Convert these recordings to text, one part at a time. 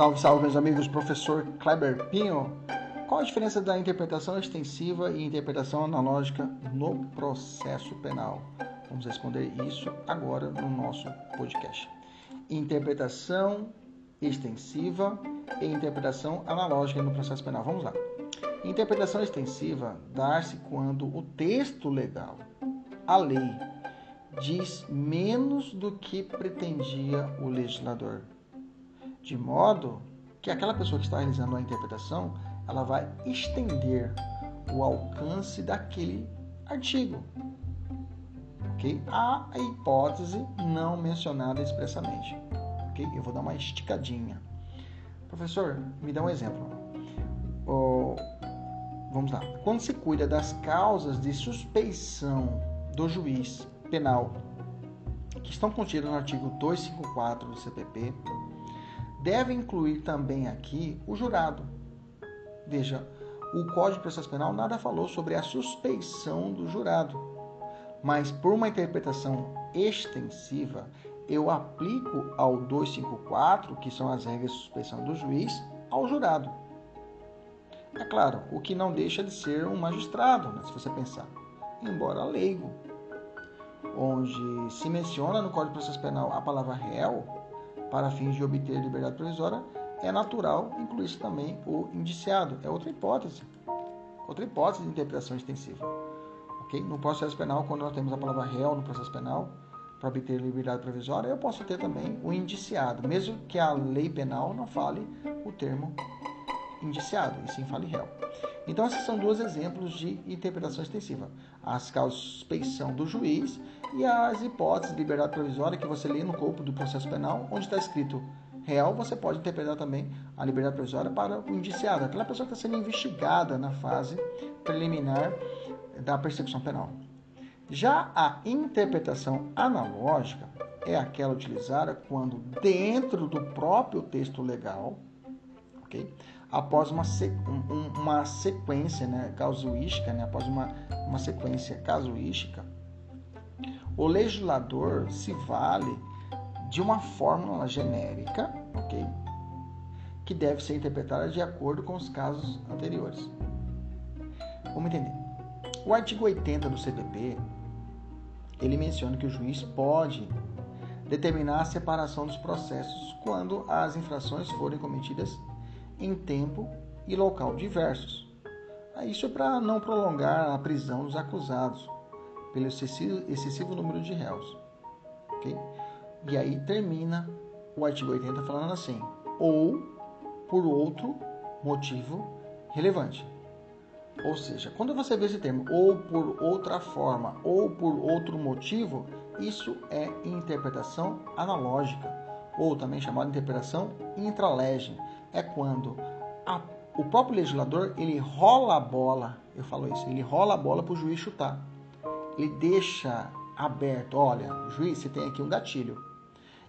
Salve, salve, meus amigos. Professor Kleber Pinho. Qual a diferença da interpretação extensiva e interpretação analógica no processo penal? Vamos responder isso agora no nosso podcast. Interpretação extensiva e interpretação analógica no processo penal. Vamos lá. Interpretação extensiva dá-se quando o texto legal, a lei, diz menos do que pretendia o legislador, de modo que aquela pessoa que está realizando a interpretação, ela vai estender o alcance daquele artigo, ok? A hipótese não mencionada expressamente, ok? Eu vou dar uma esticadinha. Professor, me dá um exemplo. Oh, vamos lá. Quando se cuida das causas de suspeição do juiz penal que estão contidas no artigo 254 do CPP, deve incluir também aqui o jurado. Veja, o Código de Processo Penal nada falou sobre a suspeição do jurado, mas por uma interpretação extensiva, eu aplico ao 254, que são as regras de suspeição do juiz, ao jurado. É claro, o que não deixa de ser um magistrado, né, se você pensar, embora leigo onde se menciona no Código de Processo Penal a palavra réu para fins de obter liberdade provisória, é natural incluir também o indiciado. É outra hipótese. Outra hipótese de interpretação extensiva. Okay? No processo penal, quando nós temos a palavra réu no processo penal, para obter liberdade provisória, eu posso ter também o indiciado, mesmo que a lei penal não fale o termo indiciado, e sim fale réu. Então, esses são dois exemplos de interpretação extensiva: as causas de suspeição do juiz e as hipóteses de liberdade provisória que você lê no corpo do processo penal, onde está escrito real, você pode interpretar também a liberdade provisória para o indiciado, aquela pessoa que está sendo investigada na fase preliminar da persecução penal. Já a interpretação analógica é aquela utilizada quando dentro do próprio texto legal, ok? Após uma, uma sequência né, casuística, né, após uma, uma sequência casuística, o legislador se vale de uma fórmula genérica, ok? Que deve ser interpretada de acordo com os casos anteriores. Vamos entender. O artigo 80 do CPP, ele menciona que o juiz pode determinar a separação dos processos quando as infrações forem cometidas em tempo e local diversos. Isso é para não prolongar a prisão dos acusados pelo excessivo, excessivo número de réus. Okay? E aí termina o artigo 80 falando assim: ou por outro motivo relevante. Ou seja, quando você vê esse termo ou por outra forma ou por outro motivo, isso é interpretação analógica, ou também chamada interpretação intralege é quando a, o próprio legislador ele rola a bola, eu falo isso, ele rola a bola para o juiz chutar. Ele deixa aberto, olha, juiz, você tem aqui um gatilho.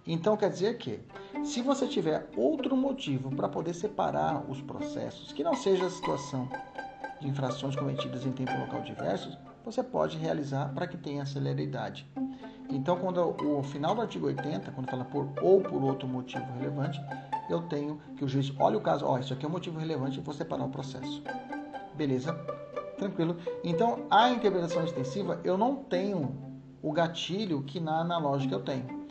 Então quer dizer que, se você tiver outro motivo para poder separar os processos, que não seja a situação de infrações cometidas em tempo local diversos, você pode realizar para que tenha celeridade. Então, quando o final do artigo 80, quando fala por ou por outro motivo relevante, eu tenho que o juiz olhe o caso, ó, oh, isso aqui é um motivo relevante, vou separar o processo. Beleza? Tranquilo. Então, a interpretação extensiva, eu não tenho o gatilho que na analógica eu tenho.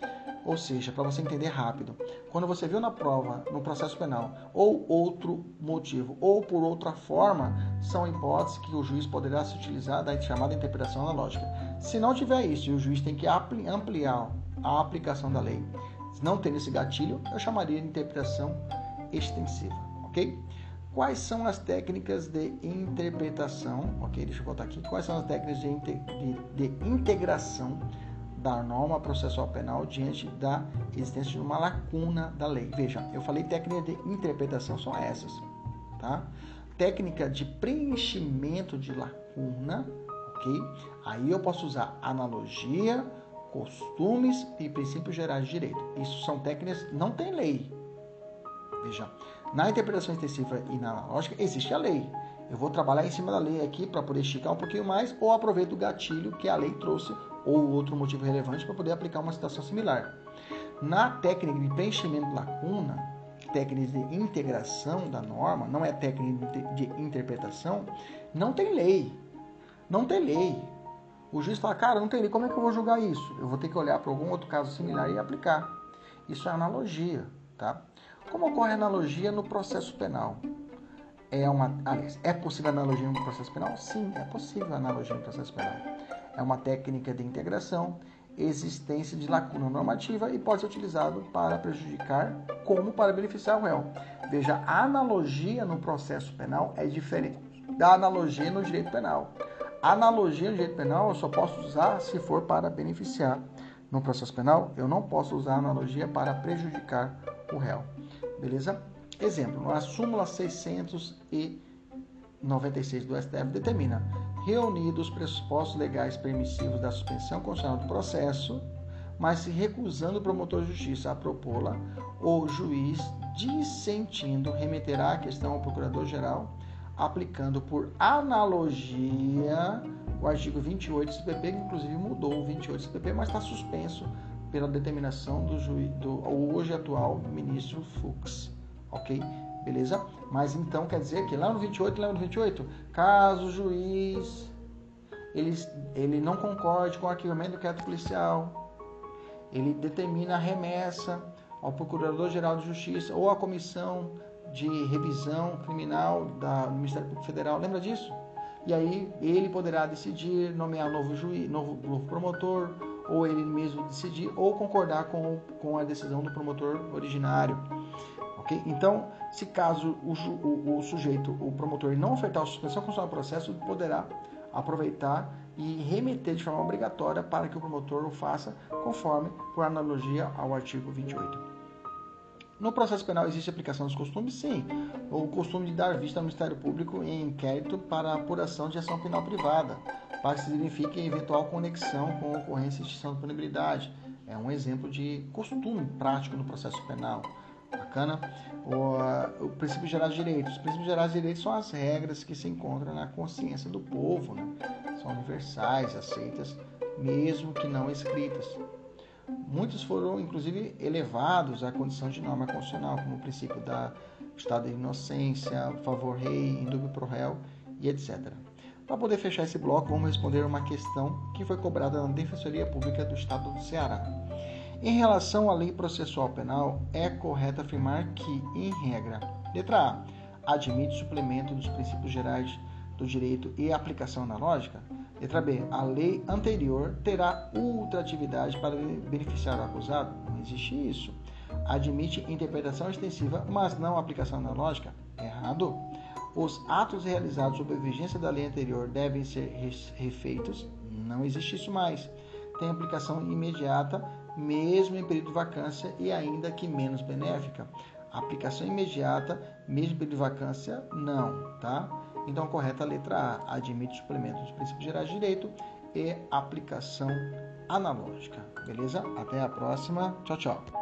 Ou seja, para você entender rápido, quando você viu na prova, no processo penal, ou outro motivo, ou por outra forma, são hipóteses que o juiz poderá se utilizar da chamada interpretação analógica. Se não tiver isso e o juiz tem que ampliar a aplicação da lei, não tendo esse gatilho, eu chamaria de interpretação extensiva, ok? Quais são as técnicas de interpretação? Ok, deixa eu voltar aqui. Quais são as técnicas de, de, de integração da norma processual penal diante da existência de uma lacuna da lei. Veja, eu falei técnica de interpretação são essas, tá? Técnica de preenchimento de lacuna, ok? Aí eu posso usar analogia, costumes e princípios gerais de direito. Isso são técnicas, não tem lei. Veja, na interpretação extensiva e na analógica existe a lei. Eu vou trabalhar em cima da lei aqui para poder esticar um pouquinho mais ou aproveito o gatilho que a lei trouxe ou outro motivo relevante para poder aplicar uma situação similar. Na técnica de preenchimento de lacuna, técnica de integração da norma, não é técnica de interpretação, não tem lei. Não tem lei. O juiz fala, cara, não tem lei, como é que eu vou julgar isso? Eu vou ter que olhar para algum outro caso similar e aplicar. Isso é analogia, tá? Como ocorre analogia no processo penal? É uma, aliás, é possível analogia no processo penal? Sim, é possível analogia no processo penal. É uma técnica de integração, existência de lacuna normativa e pode ser utilizado para prejudicar como para beneficiar o réu. Veja, a analogia no processo penal é diferente da analogia no direito penal. A analogia no direito penal eu só posso usar se for para beneficiar. No processo penal, eu não posso usar a analogia para prejudicar o réu. Beleza? Exemplo, a súmula 696 do STF determina reunidos os pressupostos legais permissivos da suspensão constitucional do processo, mas se recusando o promotor de justiça a propô-la, o juiz dissentindo remeterá a questão ao procurador-geral aplicando por analogia o artigo 28 do CPP, que inclusive mudou o 28 do CPP, mas está suspenso pela determinação do, juiz, do hoje atual ministro Fux. Ok? Beleza? Mas então quer dizer que lá no 28, lembra no 28? Caso o juiz ele, ele não concorde com o arquivamento do crédito policial, ele determina a remessa ao Procurador-Geral de Justiça ou à comissão de revisão criminal da, do Ministério Público Federal. Lembra disso? E aí ele poderá decidir nomear novo juiz, novo, novo promotor, ou ele mesmo decidir, ou concordar com, com a decisão do promotor originário. Então, se caso o, o, o sujeito, o promotor, não ofertar a suspensão constitucional do processo, poderá aproveitar e remeter de forma obrigatória para que o promotor o faça conforme por analogia ao artigo 28. No processo penal existe aplicação dos costumes? Sim. O costume de dar vista ao Ministério Público em inquérito para apuração de ação penal privada, para que signifique eventual conexão com ocorrência de extinção de punibilidade. É um exemplo de costume prático no processo penal. Bacana? O, o princípio geral de direitos. Os princípios gerais de direitos são as regras que se encontram na consciência do povo, né? São universais, aceitas, mesmo que não escritas. Muitos foram, inclusive, elevados à condição de norma constitucional, como o princípio da estado de inocência, favor rei, indúbio pro réu e etc. Para poder fechar esse bloco, vamos responder uma questão que foi cobrada na Defensoria Pública do Estado do Ceará. Em relação à lei processual penal, é correto afirmar que, em regra, letra A, admite suplemento dos princípios gerais do direito e aplicação analógica? Letra B. A lei anterior terá ultratividade para beneficiar o acusado? Não existe isso. Admite interpretação extensiva, mas não aplicação analógica? Errado. Os atos realizados sob a vigência da lei anterior devem ser refeitos? Não existe isso mais. Tem aplicação imediata, mesmo em período de vacância e ainda que menos benéfica. Aplicação imediata, mesmo em período de vacância, não, tá? Então, correta a letra A, admite suplemento dos princípios gerais de direito e aplicação analógica. Beleza? Até a próxima. Tchau, tchau.